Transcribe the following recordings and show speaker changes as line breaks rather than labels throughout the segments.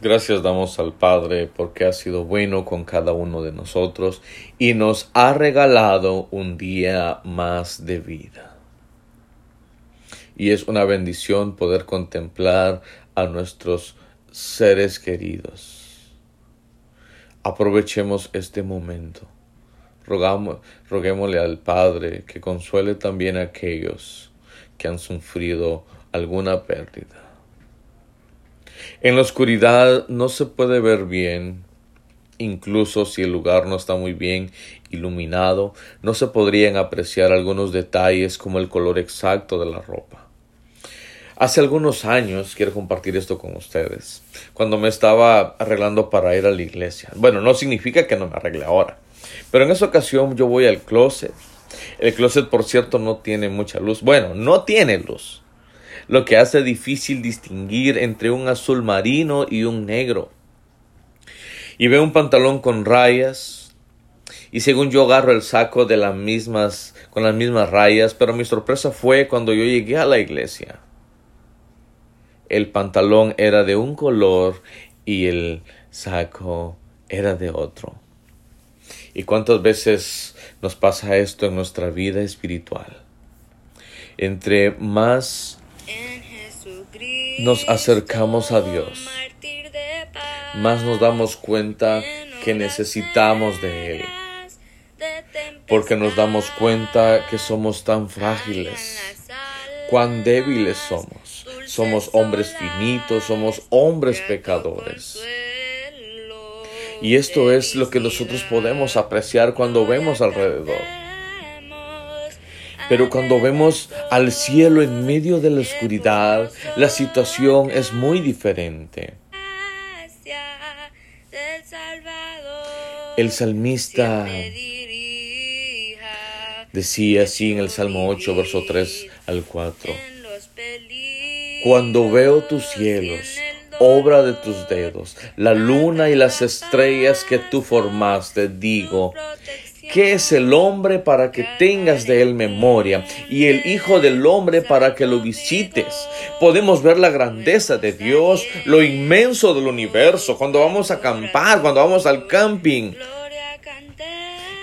Gracias damos al Padre porque ha sido bueno con cada uno de nosotros y nos ha regalado un día más de vida. Y es una bendición poder contemplar a nuestros seres queridos. Aprovechemos este momento. Rogamos, roguémosle al Padre que consuele también a aquellos que han sufrido alguna pérdida. En la oscuridad no se puede ver bien, incluso si el lugar no está muy bien iluminado, no se podrían apreciar algunos detalles como el color exacto de la ropa. Hace algunos años, quiero compartir esto con ustedes, cuando me estaba arreglando para ir a la iglesia. Bueno, no significa que no me arregle ahora, pero en esa ocasión yo voy al closet. El closet, por cierto, no tiene mucha luz. Bueno, no tiene luz lo que hace difícil distinguir entre un azul marino y un negro. Y veo un pantalón con rayas, y según yo agarro el saco de las mismas, con las mismas rayas, pero mi sorpresa fue cuando yo llegué a la iglesia. El pantalón era de un color y el saco era de otro. ¿Y cuántas veces nos pasa esto en nuestra vida espiritual? Entre más nos acercamos a Dios, más nos damos cuenta que necesitamos de Él. Porque nos damos cuenta que somos tan frágiles, cuán débiles somos. Somos hombres finitos, somos hombres pecadores. Y esto es lo que nosotros podemos apreciar cuando vemos alrededor. Pero cuando vemos al cielo en medio de la oscuridad, la situación es muy diferente. El salmista decía así en el Salmo 8, verso 3 al 4. Cuando veo tus cielos, obra de tus dedos, la luna y las estrellas que tú formaste, digo, ¿Qué es el hombre para que tengas de él memoria? Y el Hijo del hombre para que lo visites. Podemos ver la grandeza de Dios, lo inmenso del universo, cuando vamos a acampar, cuando vamos al camping.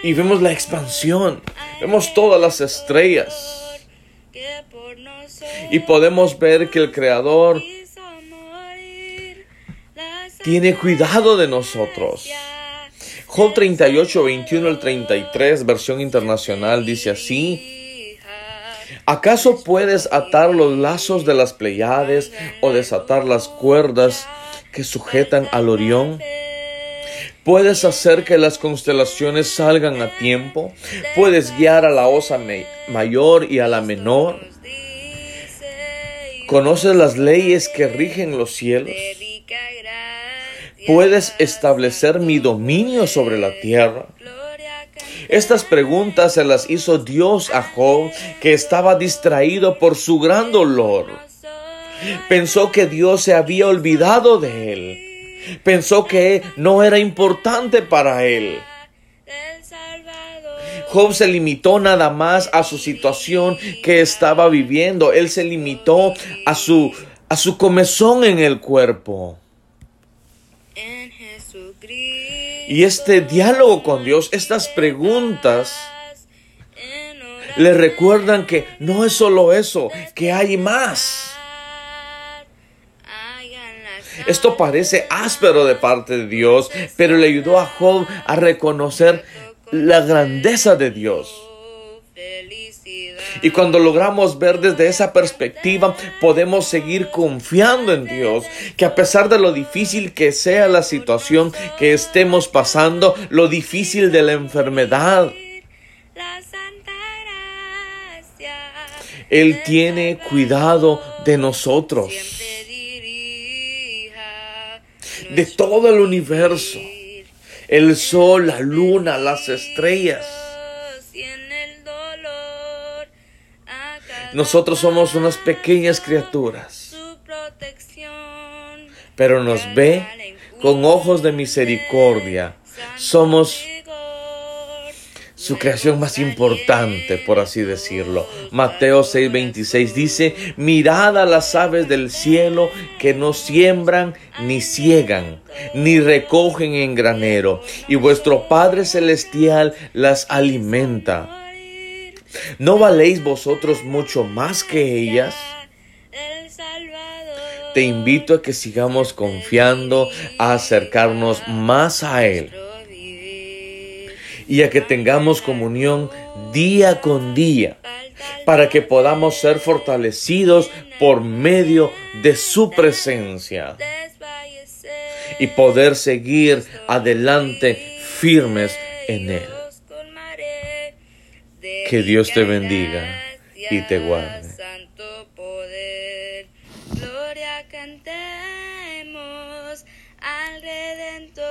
Y vemos la expansión, vemos todas las estrellas. Y podemos ver que el Creador tiene cuidado de nosotros. Job 38, 21 al 33, versión internacional, dice así. ¿Acaso puedes atar los lazos de las Pleiades o desatar las cuerdas que sujetan al Orión? ¿Puedes hacer que las constelaciones salgan a tiempo? ¿Puedes guiar a la osa mayor y a la menor? ¿Conoces las leyes que rigen los cielos? ¿Puedes establecer mi dominio sobre la tierra? Estas preguntas se las hizo Dios a Job, que estaba distraído por su gran dolor. Pensó que Dios se había olvidado de él. Pensó que no era importante para él. Job se limitó nada más a su situación que estaba viviendo. Él se limitó a su, a su comezón en el cuerpo. Y este diálogo con Dios, estas preguntas, le recuerdan que no es solo eso, que hay más. Esto parece áspero de parte de Dios, pero le ayudó a Job a reconocer la grandeza de Dios. Y cuando logramos ver desde esa perspectiva, podemos seguir confiando en Dios, que a pesar de lo difícil que sea la situación que estemos pasando, lo difícil de la enfermedad, Él tiene cuidado de nosotros, de todo el universo, el sol, la luna, las estrellas. Nosotros somos unas pequeñas criaturas, pero nos ve con ojos de misericordia. Somos su creación más importante, por así decirlo. Mateo 6:26 dice, mirad a las aves del cielo que no siembran ni ciegan, ni recogen en granero, y vuestro Padre Celestial las alimenta. ¿No valéis vosotros mucho más que ellas? Te invito a que sigamos confiando, a acercarnos más a Él y a que tengamos comunión día con día para que podamos ser fortalecidos por medio de su presencia y poder seguir adelante firmes en Él. Que Dios te bendiga y te guarde. Gloria cantemos al Redentor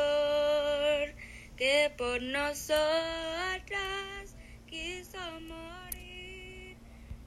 que por nosotras quiso morir.